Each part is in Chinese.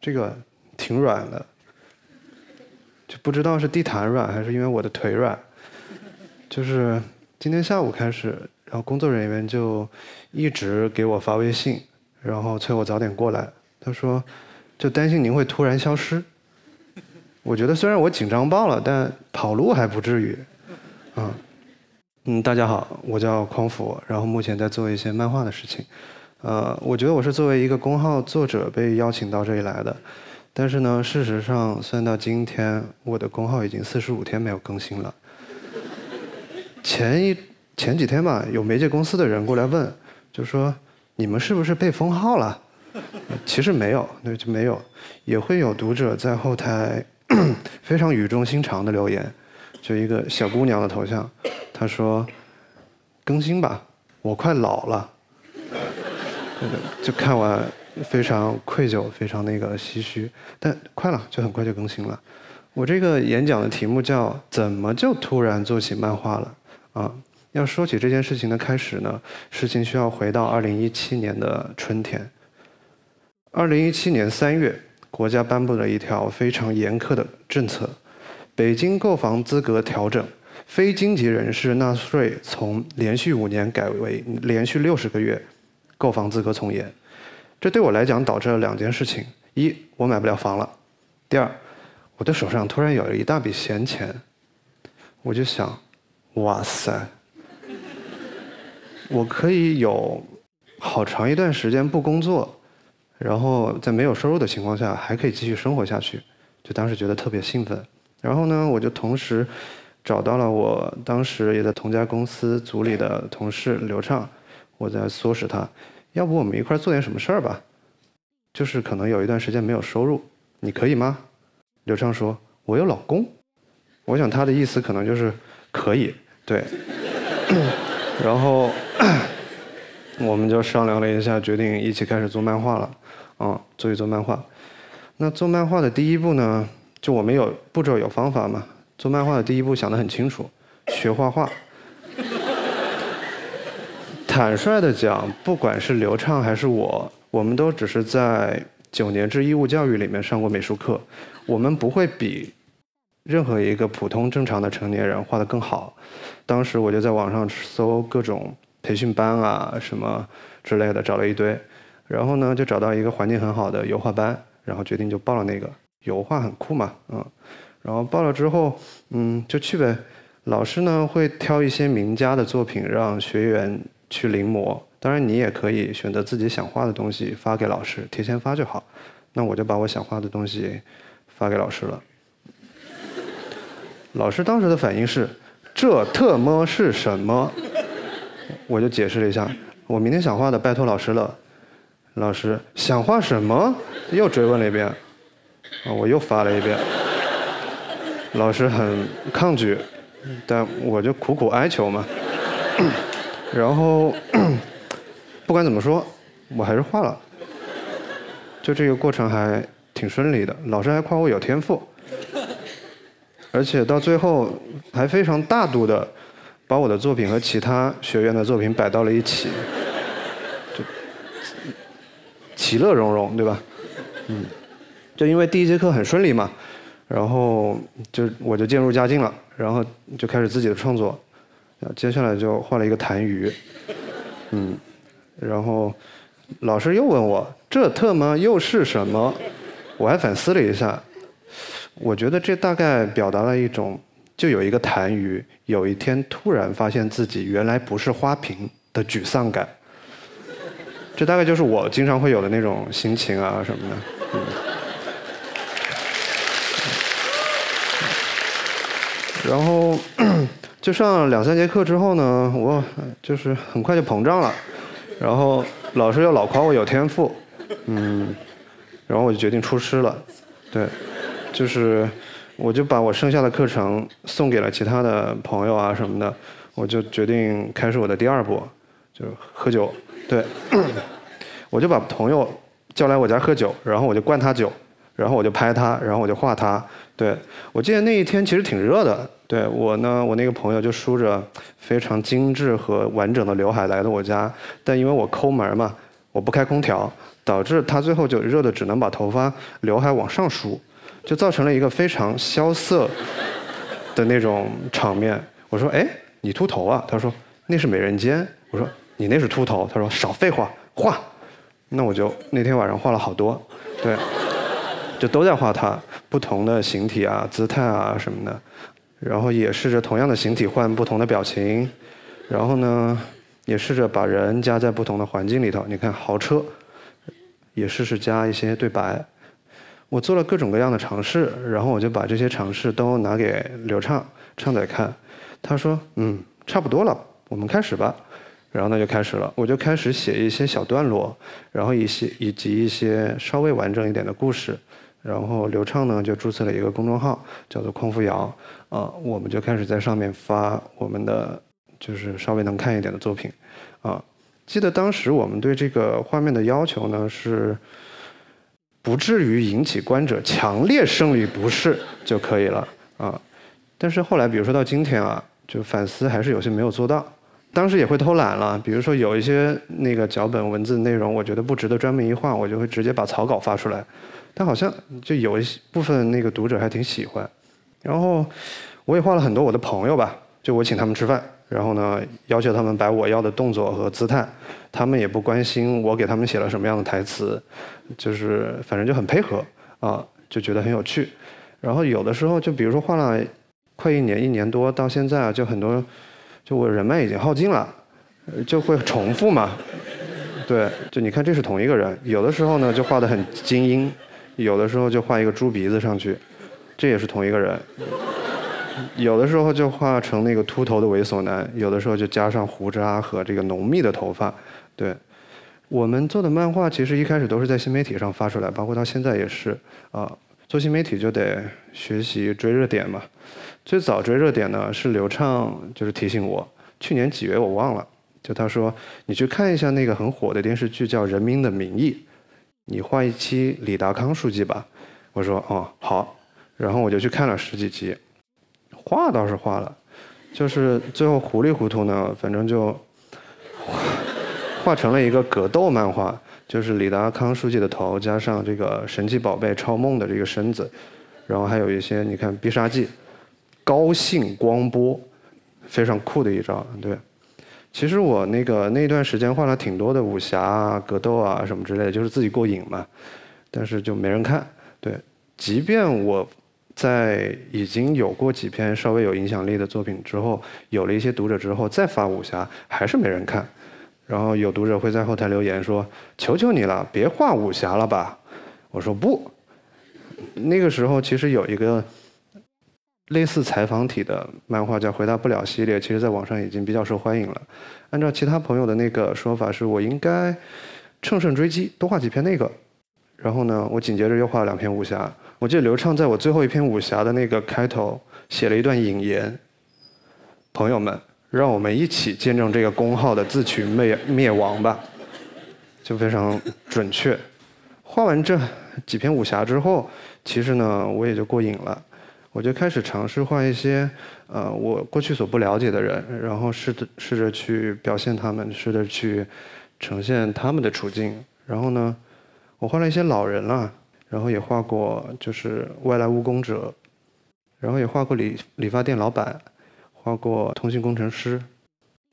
这个挺软的，就不知道是地毯软还是因为我的腿软。就是今天下午开始，然后工作人员就一直给我发微信，然后催我早点过来。他说，就担心您会突然消失。我觉得虽然我紧张爆了，但跑路还不至于。嗯，嗯，大家好，我叫匡福，然后目前在做一些漫画的事情。呃，我觉得我是作为一个公号作者被邀请到这里来的，但是呢，事实上算到今天，我的公号已经四十五天没有更新了。前一前几天吧，有媒介公司的人过来问，就说你们是不是被封号了？其实没有，那就没有。也会有读者在后台 非常语重心长的留言，就一个小姑娘的头像，她说更新吧，我快老了。就看完非常愧疚，非常那个唏嘘，但快了，就很快就更新了。我这个演讲的题目叫“怎么就突然做起漫画了”。啊，要说起这件事情的开始呢，事情需要回到二零一七年的春天。二零一七年三月，国家颁布了一条非常严苛的政策：北京购房资格调整，非经济人士纳税从连续五年改为连续六十个月，购房资格从严。这对我来讲导致了两件事情：一，我买不了房了；第二，我的手上突然有了一大笔闲钱，我就想。哇塞！我可以有好长一段时间不工作，然后在没有收入的情况下还可以继续生活下去，就当时觉得特别兴奋。然后呢，我就同时找到了我当时也在同家公司组里的同事刘畅，我在唆使他，要不我们一块做点什么事儿吧？就是可能有一段时间没有收入，你可以吗？刘畅说：“我有老公。”我想他的意思可能就是。可以，对，然后 我们就商量了一下，决定一起开始做漫画了，啊，做一做漫画。那做漫画的第一步呢，就我们有步骤有方法嘛。做漫画的第一步想得很清楚，学画画。坦率的讲，不管是刘畅还是我，我们都只是在九年制义务教育里面上过美术课，我们不会比。任何一个普通正常的成年人画得更好。当时我就在网上搜各种培训班啊什么之类的，找了一堆，然后呢就找到一个环境很好的油画班，然后决定就报了那个。油画很酷嘛，嗯，然后报了之后，嗯，就去呗。老师呢会挑一些名家的作品让学员去临摹，当然你也可以选择自己想画的东西发给老师，提前发就好。那我就把我想画的东西发给老师了。老师当时的反应是：“这特么是什么？”我就解释了一下：“我明天想画的，拜托老师了。”老师想画什么？又追问了一遍。啊，我又发了一遍。老师很抗拒，但我就苦苦哀求嘛。然后 不管怎么说，我还是画了。就这个过程还挺顺利的，老师还夸我有天赋。而且到最后还非常大度的把我的作品和其他学院的作品摆到了一起，就其乐融融，对吧？嗯，就因为第一节课很顺利嘛，然后就我就渐入佳境了，然后就开始自己的创作，接下来就画了一个痰盂，嗯，然后老师又问我这特么又是什么？我还反思了一下。我觉得这大概表达了一种，就有一个痰盂，有一天突然发现自己原来不是花瓶的沮丧感。这大概就是我经常会有的那种心情啊什么的。嗯。然后就上两三节课之后呢，我就是很快就膨胀了，然后老师又老夸我有天赋，嗯，然后我就决定出师了，对。就是，我就把我剩下的课程送给了其他的朋友啊什么的，我就决定开始我的第二步，就是喝酒。对，我就把朋友叫来我家喝酒，然后我就灌他酒，然后我就拍他，然后我就画他。对，我记得那一天其实挺热的。对我呢，我那个朋友就梳着非常精致和完整的刘海来到我家，但因为我抠门嘛，我不开空调，导致他最后就热的只能把头发刘海往上梳，就造成了一个非常萧瑟的那种场面。我说：“哎，你秃头啊？”他说：“那是美人尖。”我说：“你那是秃头。”他说：“少废话，画。”那我就那天晚上画了好多，对，就都在画他不同的形体啊、姿态啊什么的，然后也试着同样的形体换不同的表情，然后呢，也试着把人加在不同的环境里头。你看豪车，也试试加一些对白。我做了各种各样的尝试，然后我就把这些尝试都拿给刘畅畅仔看，他说：“嗯，差不多了，我们开始吧。”然后呢就开始了，我就开始写一些小段落，然后一些以及一些稍微完整一点的故事，然后刘畅呢就注册了一个公众号，叫做匡扶摇，啊，我们就开始在上面发我们的就是稍微能看一点的作品，啊，记得当时我们对这个画面的要求呢是，不至于引起观者强烈生理不适就可以了，啊，但是后来比如说到今天啊，就反思还是有些没有做到。当时也会偷懒了，比如说有一些那个脚本文字内容，我觉得不值得专门一画，我就会直接把草稿发出来。但好像就有一部分那个读者还挺喜欢。然后我也画了很多我的朋友吧，就我请他们吃饭，然后呢要求他们摆我要的动作和姿态，他们也不关心我给他们写了什么样的台词，就是反正就很配合啊，就觉得很有趣。然后有的时候就比如说画了快一年、一年多到现在啊，就很多。就我人脉已经耗尽了，就会重复嘛。对，就你看这是同一个人，有的时候呢就画的很精英，有的时候就画一个猪鼻子上去，这也是同一个人。有的时候就画成那个秃头的猥琐男，有的时候就加上胡渣和这个浓密的头发。对，我们做的漫画其实一开始都是在新媒体上发出来，包括到现在也是啊。做新媒体就得学习追热点嘛。最早追热点呢，是刘畅就是提醒我，去年几月我忘了，就他说你去看一下那个很火的电视剧叫《人民的名义》，你画一期李达康书记吧。我说哦好，然后我就去看了十几集，画倒是画了，就是最后糊里糊涂呢，反正就画成了一个格斗漫画，就是李达康书记的头加上这个神奇宝贝超梦的这个身子，然后还有一些你看必杀技。高兴光波，非常酷的一招。对，其实我那个那段时间画了挺多的武侠啊、格斗啊什么之类的，就是自己过瘾嘛。但是就没人看。对，即便我在已经有过几篇稍微有影响力的作品之后，有了一些读者之后，再发武侠还是没人看。然后有读者会在后台留言说：“求求你了，别画武侠了吧。”我说不。那个时候其实有一个。类似采访体的漫画叫《回答不了》系列，其实在网上已经比较受欢迎了。按照其他朋友的那个说法，是我应该乘胜追击，多画几篇那个。然后呢，我紧接着又画了两篇武侠。我记得刘畅在我最后一篇武侠的那个开头写了一段引言：“朋友们，让我们一起见证这个公号的自取灭灭亡吧。”就非常准确。画完这几篇武侠之后，其实呢，我也就过瘾了。我就开始尝试画一些，呃，我过去所不了解的人，然后试着试着去表现他们，试着去呈现他们的处境。然后呢，我画了一些老人了，然后也画过就是外来务工者，然后也画过理理发店老板，画过通信工程师，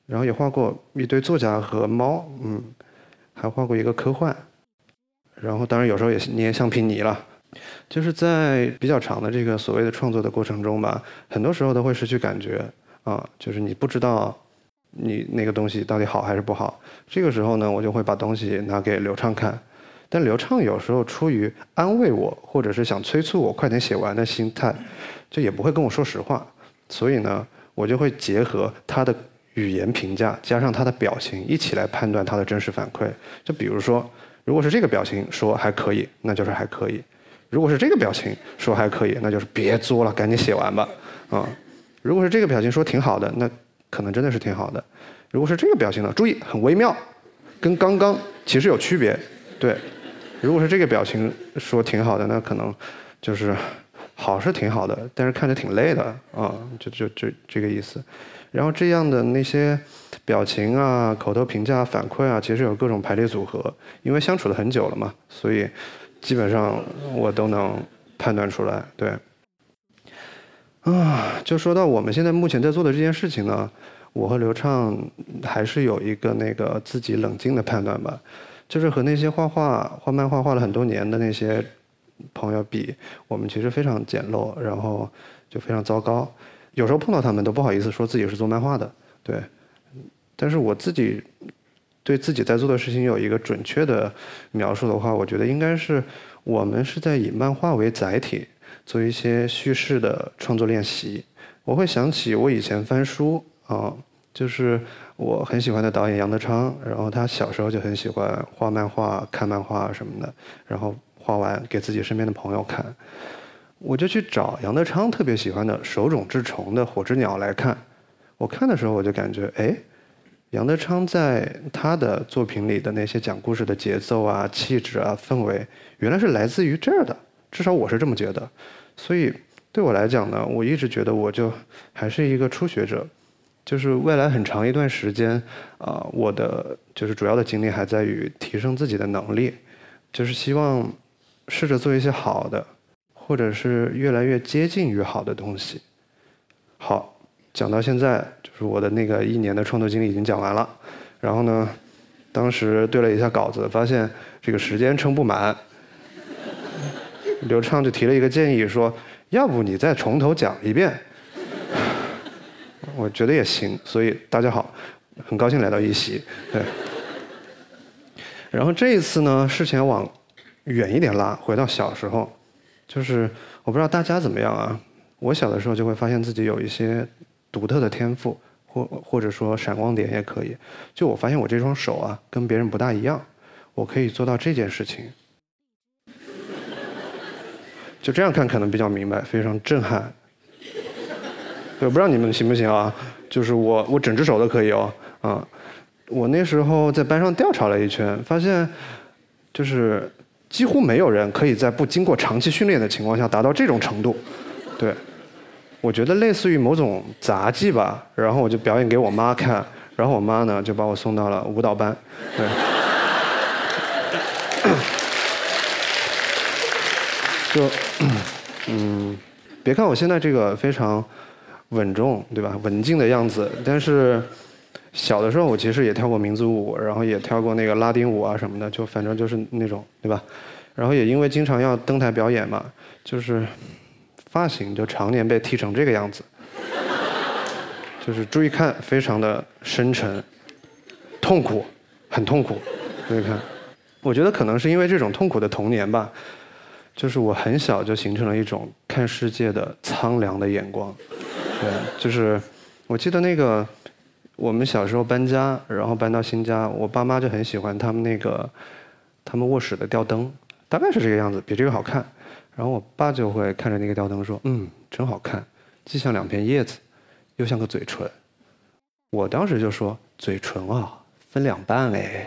然后也画过一堆作家和猫，嗯，还画过一个科幻，然后当然有时候也捏橡皮泥了。就是在比较长的这个所谓的创作的过程中吧，很多时候都会失去感觉啊，就是你不知道你那个东西到底好还是不好。这个时候呢，我就会把东西拿给刘畅看，但刘畅有时候出于安慰我或者是想催促我快点写完的心态，就也不会跟我说实话。所以呢，我就会结合他的语言评价加上他的表情一起来判断他的真实反馈。就比如说，如果是这个表情说还可以，那就是还可以。如果是这个表情说还可以，那就是别作了，赶紧写完吧，啊！如果是这个表情说挺好的，那可能真的是挺好的。如果是这个表情呢，注意很微妙，跟刚刚其实有区别，对。如果是这个表情说挺好的，那可能就是好是挺好的，但是看着挺累的啊，就就就这个意思。然后这样的那些表情啊、口头评价、反馈啊，其实有各种排列组合。因为相处了很久了嘛，所以基本上我都能判断出来。对，啊，就说到我们现在目前在做的这件事情呢，我和刘畅还是有一个那个自己冷静的判断吧，就是和那些画画、画漫画画了很多年的那些朋友比，我们其实非常简陋，然后就非常糟糕。有时候碰到他们都不好意思说自己是做漫画的，对。但是我自己对自己在做的事情有一个准确的描述的话，我觉得应该是我们是在以漫画为载体做一些叙事的创作练习。我会想起我以前翻书啊，就是我很喜欢的导演杨德昌，然后他小时候就很喜欢画漫画、看漫画什么的，然后画完给自己身边的朋友看。我就去找杨德昌特别喜欢的手冢治虫的《火之鸟》来看。我看的时候，我就感觉，哎，杨德昌在他的作品里的那些讲故事的节奏啊、气质啊、氛围，原来是来自于这儿的。至少我是这么觉得。所以对我来讲呢，我一直觉得我就还是一个初学者。就是未来很长一段时间，啊，我的就是主要的精力还在于提升自己的能力，就是希望试着做一些好的。或者是越来越接近于好的东西。好，讲到现在，就是我的那个一年的创作经历已经讲完了。然后呢，当时对了一下稿子，发现这个时间撑不满。刘畅就提了一个建议，说：“要不你再从头讲一遍？”我觉得也行，所以大家好，很高兴来到一席。对。然后这一次呢，事情往远一点拉，回到小时候。就是我不知道大家怎么样啊，我小的时候就会发现自己有一些独特的天赋，或或者说闪光点也可以。就我发现我这双手啊，跟别人不大一样，我可以做到这件事情。就这样看可能比较明白，非常震撼。我不知道你们行不行啊？就是我我整只手都可以哦，啊，我那时候在班上调查了一圈，发现就是。几乎没有人可以在不经过长期训练的情况下达到这种程度，对，我觉得类似于某种杂技吧。然后我就表演给我妈看，然后我妈呢就把我送到了舞蹈班，对。就，嗯，别看我现在这个非常稳重，对吧？文静的样子，但是小的时候我其实也跳过民族舞，然后也跳过那个拉丁舞啊什么的，就反正就是那种，对吧？然后也因为经常要登台表演嘛，就是发型就常年被剃成这个样子，就是注意看，非常的深沉，痛苦，很痛苦。注意看，我觉得可能是因为这种痛苦的童年吧，就是我很小就形成了一种看世界的苍凉的眼光。对，就是我记得那个我们小时候搬家，然后搬到新家，我爸妈就很喜欢他们那个他们卧室的吊灯。大概是这个样子，比这个好看。然后我爸就会看着那个吊灯说：“嗯，真好看，既像两片叶子，又像个嘴唇。”我当时就说：“嘴唇啊，分两半哎。”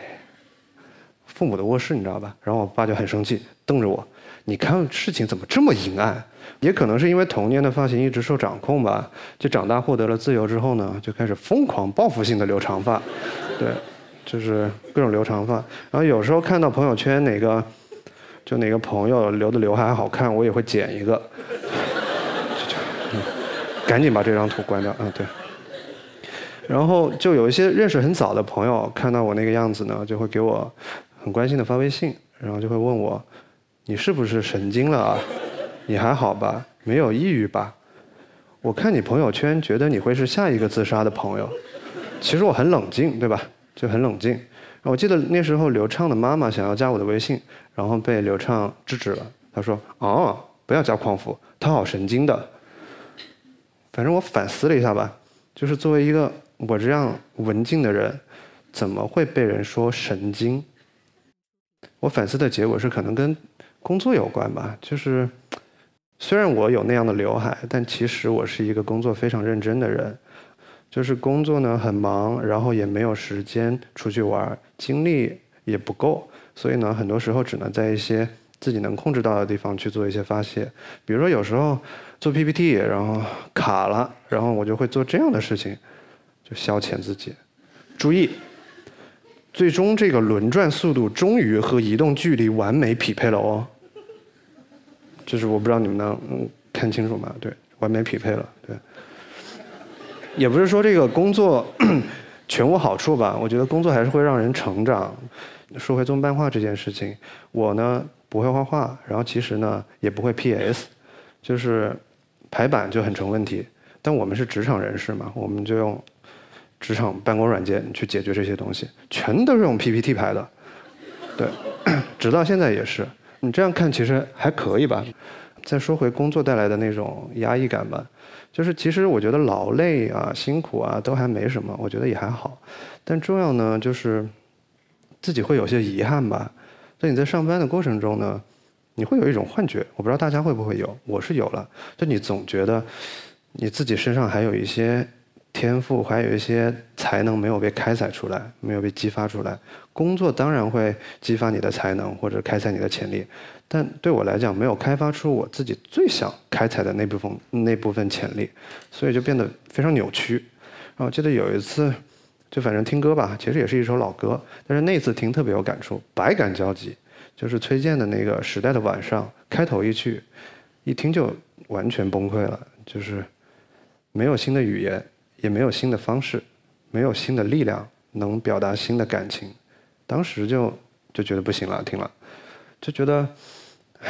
父母的卧室你知道吧？然后我爸就很生气，瞪着我：“你看事情怎么这么阴暗？”也可能是因为童年的发型一直受掌控吧。就长大获得了自由之后呢，就开始疯狂报复性的留长发，对，就是各种留长发。然后有时候看到朋友圈哪个。就哪个朋友留的刘海好看，我也会剪一个。赶紧把这张图关掉，嗯，对。然后就有一些认识很早的朋友看到我那个样子呢，就会给我很关心的发微信，然后就会问我：“你是不是神经了啊？你还好吧？没有抑郁吧？我看你朋友圈，觉得你会是下一个自杀的朋友。其实我很冷静，对吧？就很冷静。我记得那时候刘畅的妈妈想要加我的微信。”然后被刘畅制止了。他说：“哦，不要加匡扶，他好神经的。”反正我反思了一下吧，就是作为一个我这样文静的人，怎么会被人说神经？我反思的结果是，可能跟工作有关吧。就是虽然我有那样的刘海，但其实我是一个工作非常认真的人。就是工作呢很忙，然后也没有时间出去玩，精力也不够。所以呢，很多时候只能在一些自己能控制到的地方去做一些发泄。比如说，有时候做 PPT，然后卡了，然后我就会做这样的事情，就消遣自己。注意，最终这个轮转速度终于和移动距离完美匹配了哦。就是我不知道你们能看清楚吗？对，完美匹配了。对，也不是说这个工作 全无好处吧。我觉得工作还是会让人成长。说回做漫画这件事情，我呢不会画画，然后其实呢也不会 PS，就是排版就很成问题。但我们是职场人士嘛，我们就用职场办公软件去解决这些东西，全都是用 PPT 排的。对，直到现在也是。你这样看其实还可以吧。再说回工作带来的那种压抑感吧，就是其实我觉得劳累啊、辛苦啊都还没什么，我觉得也还好。但重要呢就是自己会有些遗憾吧。在你在上班的过程中呢，你会有一种幻觉，我不知道大家会不会有，我是有了。就你总觉得你自己身上还有一些天赋，还有一些才能没有被开采出来，没有被激发出来。工作当然会激发你的才能或者开采你的潜力，但对我来讲没有开发出我自己最想开采的那部分那部分潜力，所以就变得非常扭曲。然后记得有一次，就反正听歌吧，其实也是一首老歌，但是那次听特别有感触，百感交集。就是崔健的那个《时代的晚上》开头一句，一听就完全崩溃了，就是没有新的语言，也没有新的方式，没有新的力量能表达新的感情。当时就就觉得不行了，听了，就觉得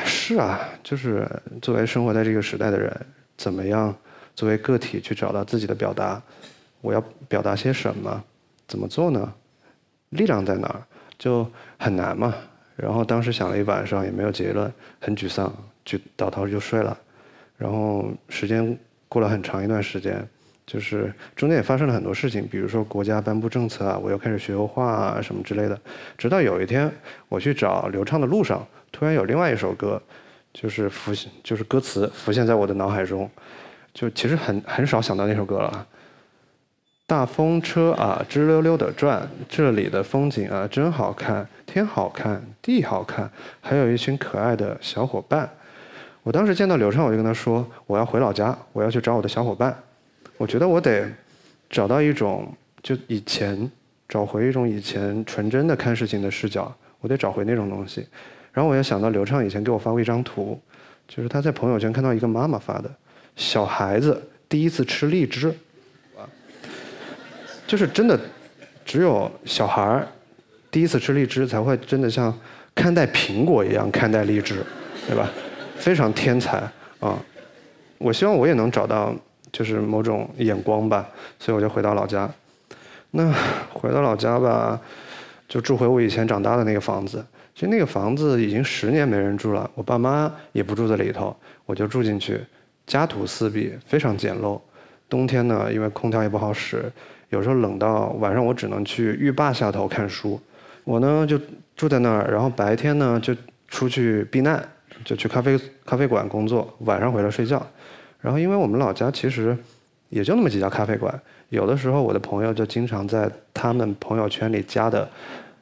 是啊，就是作为生活在这个时代的人，怎么样作为个体去找到自己的表达？我要表达些什么？怎么做呢？力量在哪儿？就很难嘛。然后当时想了一晚上，也没有结论，很沮丧，就倒头就睡了。然后时间过了很长一段时间。就是中间也发生了很多事情，比如说国家颁布政策啊，我又开始学油画啊什么之类的。直到有一天我去找刘畅的路上，突然有另外一首歌，就是浮现，就是歌词浮现在我的脑海中，就其实很很少想到那首歌了。大风车啊，吱溜溜的转，这里的风景啊真好看，天好看，地好看，还有一群可爱的小伙伴。我当时见到刘畅，我就跟他说，我要回老家，我要去找我的小伙伴。我觉得我得找到一种，就以前找回一种以前纯真的看事情的视角，我得找回那种东西。然后我又想到刘畅以前给我发过一张图，就是他在朋友圈看到一个妈妈发的，小孩子第一次吃荔枝，就是真的只有小孩儿第一次吃荔枝才会真的像看待苹果一样看待荔枝，对吧？非常天才啊！我希望我也能找到。就是某种眼光吧，所以我就回到老家。那回到老家吧，就住回我以前长大的那个房子。其实那个房子已经十年没人住了，我爸妈也不住在里头，我就住进去。家徒四壁，非常简陋。冬天呢，因为空调也不好使，有时候冷到晚上，我只能去浴霸下头看书。我呢就住在那儿，然后白天呢就出去避难，就去咖啡咖啡馆工作，晚上回来睡觉。然后，因为我们老家其实也就那么几家咖啡馆，有的时候我的朋友就经常在他们朋友圈里加的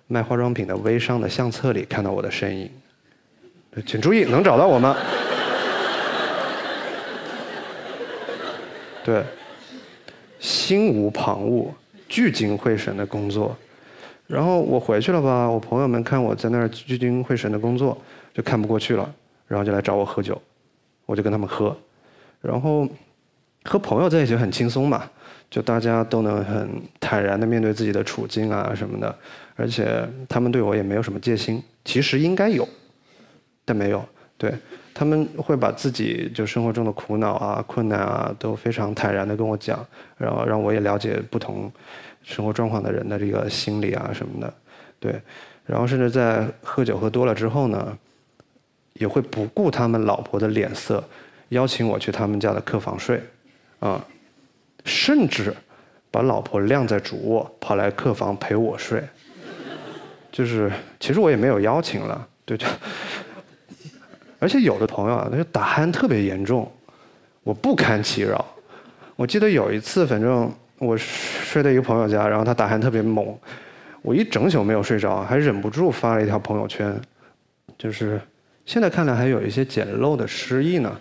卖化妆品的微商的相册里看到我的身影。请注意，能找到我吗？对，心无旁骛、聚精会神的工作。然后我回去了吧，我朋友们看我在那儿聚精会神的工作，就看不过去了，然后就来找我喝酒，我就跟他们喝。然后和朋友在一起很轻松嘛，就大家都能很坦然的面对自己的处境啊什么的，而且他们对我也没有什么戒心，其实应该有，但没有。对他们会把自己就生活中的苦恼啊、困难啊都非常坦然的跟我讲，然后让我也了解不同生活状况的人的这个心理啊什么的。对，然后甚至在喝酒喝多了之后呢，也会不顾他们老婆的脸色。邀请我去他们家的客房睡，啊，甚至把老婆晾在主卧，跑来客房陪我睡。就是，其实我也没有邀请了，对就，而且有的朋友啊，他就打鼾特别严重，我不堪其扰。我记得有一次，反正我睡在一个朋友家，然后他打鼾特别猛，我一整宿没有睡着，还忍不住发了一条朋友圈，就是现在看来还有一些简陋的诗意呢。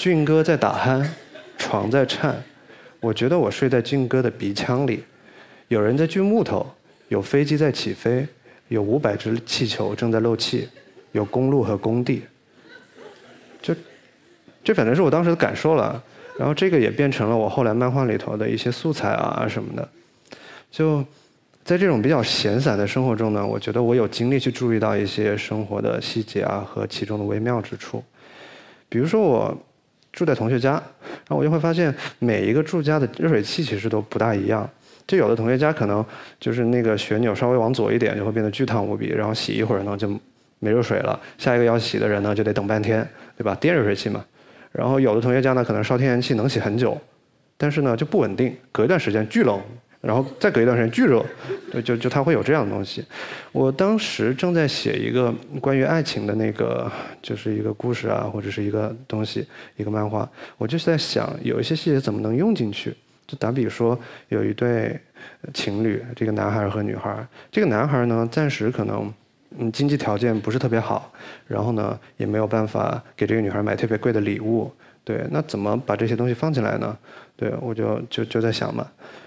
俊哥在打鼾，床在颤，我觉得我睡在俊哥的鼻腔里，有人在锯木头，有飞机在起飞，有五百只气球正在漏气，有公路和工地。就，这反正是我当时的感受了。然后这个也变成了我后来漫画里头的一些素材啊什么的。就在这种比较闲散的生活中呢，我觉得我有精力去注意到一些生活的细节啊和其中的微妙之处。比如说我住在同学家，然后我就会发现每一个住家的热水器其实都不大一样。就有的同学家可能就是那个旋钮稍微往左一点就会变得巨烫无比，然后洗一会儿呢就没热水了，下一个要洗的人呢就得等半天，对吧？电热水器嘛。然后有的同学家呢可能烧天然气能洗很久，但是呢就不稳定，隔一段时间巨冷。然后再隔一段时间巨热，对，就就它会有这样的东西。我当时正在写一个关于爱情的那个，就是一个故事啊，或者是一个东西，一个漫画。我就是在想，有一些细节怎么能用进去？就打比说，有一对情侣，这个男孩和女孩。这个男孩呢，暂时可能嗯经济条件不是特别好，然后呢也没有办法给这个女孩买特别贵的礼物。对，那怎么把这些东西放进来呢？对，我就就就在想嘛。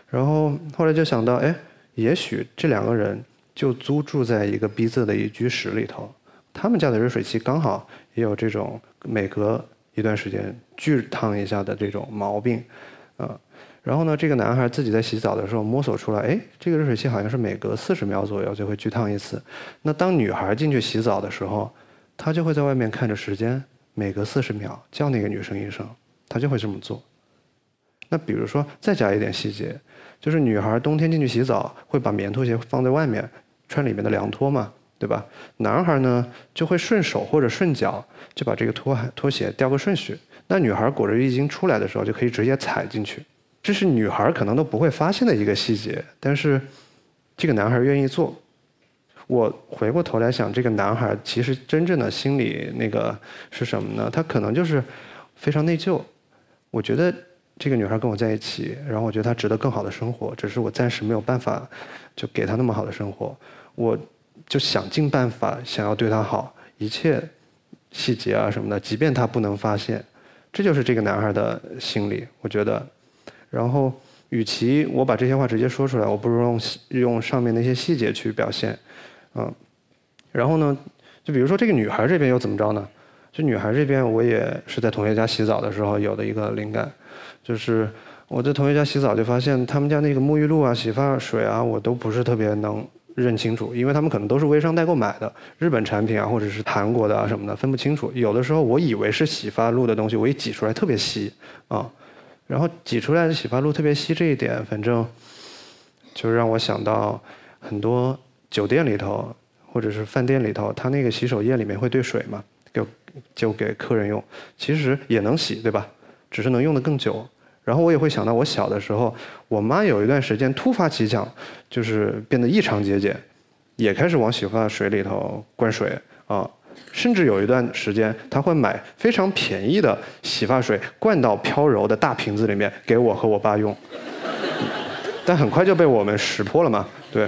然后后来就想到，哎，也许这两个人就租住在一个逼仄的一居室里头，他们家的热水器刚好也有这种每隔一段时间巨烫一下的这种毛病，啊，然后呢，这个男孩自己在洗澡的时候摸索出来，哎，这个热水器好像是每隔四十秒左右就会巨烫一次。那当女孩进去洗澡的时候，他就会在外面看着时间，每隔四十秒叫那个女生一声，他就会这么做。那比如说再加一点细节。就是女孩冬天进去洗澡会把棉拖鞋放在外面，穿里面的凉拖嘛，对吧？男孩呢就会顺手或者顺脚就把这个拖鞋拖鞋调个顺序。那女孩裹着浴巾出来的时候就可以直接踩进去，这是女孩可能都不会发现的一个细节，但是这个男孩愿意做。我回过头来想，这个男孩其实真正的心理那个是什么呢？他可能就是非常内疚。我觉得。这个女孩跟我在一起，然后我觉得她值得更好的生活，只是我暂时没有办法就给她那么好的生活，我就想尽办法想要对她好，一切细节啊什么的，即便她不能发现，这就是这个男孩的心理，我觉得。然后，与其我把这些话直接说出来，我不如用用上面那些细节去表现，嗯。然后呢，就比如说这个女孩这边又怎么着呢？就女孩这边，我也是在同学家洗澡的时候有的一个灵感。就是我在同学家洗澡，就发现他们家那个沐浴露啊、洗发水啊，我都不是特别能认清楚，因为他们可能都是微商代购买的日本产品啊，或者是韩国的啊什么的，分不清楚。有的时候我以为是洗发露的东西，我一挤出来特别稀啊，然后挤出来的洗发露特别稀这一点，反正就让我想到很多酒店里头或者是饭店里头，它那个洗手液里面会兑水嘛，就就给客人用，其实也能洗，对吧？只是能用的更久，然后我也会想到我小的时候，我妈有一段时间突发奇想，就是变得异常节俭，也开始往洗发水里头灌水啊，甚至有一段时间，她会买非常便宜的洗发水灌到飘柔的大瓶子里面给我和我爸用，但很快就被我们识破了嘛，对，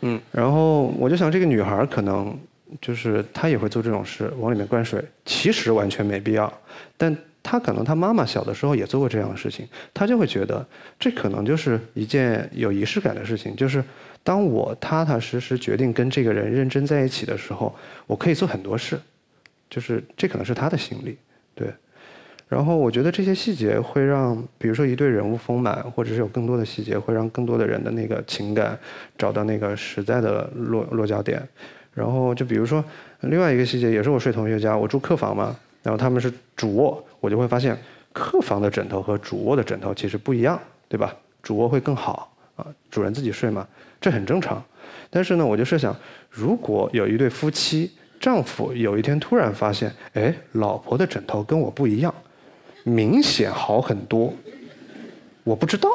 嗯，然后我就想这个女孩可能就是她也会做这种事，往里面灌水，其实完全没必要，但。她可能她妈妈小的时候也做过这样的事情，她就会觉得这可能就是一件有仪式感的事情。就是当我踏踏实实决定跟这个人认真在一起的时候，我可以做很多事。就是这可能是她的心理，对。然后我觉得这些细节会让，比如说一对人物丰满，或者是有更多的细节，会让更多的人的那个情感找到那个实在的落落脚点。然后就比如说另外一个细节，也是我睡同学家，我住客房嘛。然后他们是主卧，我就会发现客房的枕头和主卧的枕头其实不一样，对吧？主卧会更好啊，主人自己睡嘛，这很正常。但是呢，我就设想，如果有一对夫妻，丈夫有一天突然发现，哎，老婆的枕头跟我不一样，明显好很多，我不知道，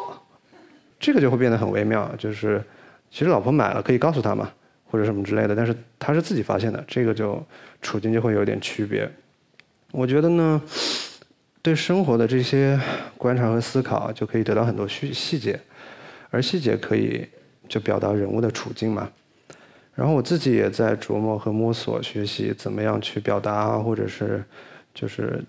这个就会变得很微妙。就是其实老婆买了可以告诉他嘛，或者什么之类的，但是他是自己发现的，这个就处境就会有点区别。我觉得呢，对生活的这些观察和思考，就可以得到很多细细节，而细节可以就表达人物的处境嘛。然后我自己也在琢磨和摸索学习怎么样去表达，或者是就是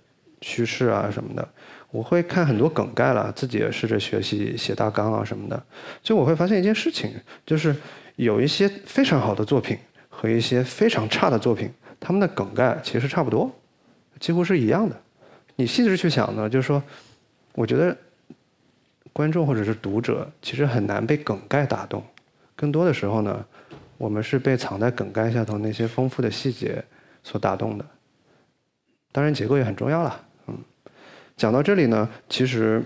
趋势啊什么的。我会看很多梗概了，自己也试着学习写大纲啊什么的。就我会发现一件事情，就是有一些非常好的作品和一些非常差的作品，他们的梗概其实差不多，几乎是一样的。你细致去想呢，就是说，我觉得观众或者是读者其实很难被梗概打动，更多的时候呢，我们是被藏在梗概下头那些丰富的细节所打动的。当然，结构也很重要了。讲到这里呢，其实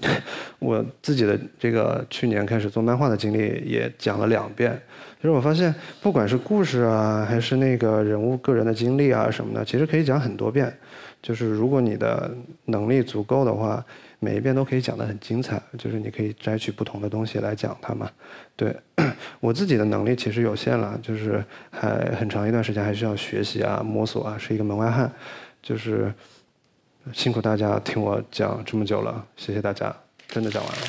我自己的这个去年开始做漫画的经历也讲了两遍。其实我发现，不管是故事啊，还是那个人物个人的经历啊什么的，其实可以讲很多遍。就是如果你的能力足够的话，每一遍都可以讲得很精彩。就是你可以摘取不同的东西来讲它嘛。对 我自己的能力其实有限了，就是还很长一段时间还需要学习啊、摸索啊，是一个门外汉。就是辛苦大家听我讲这么久了，谢谢大家，真的讲完了。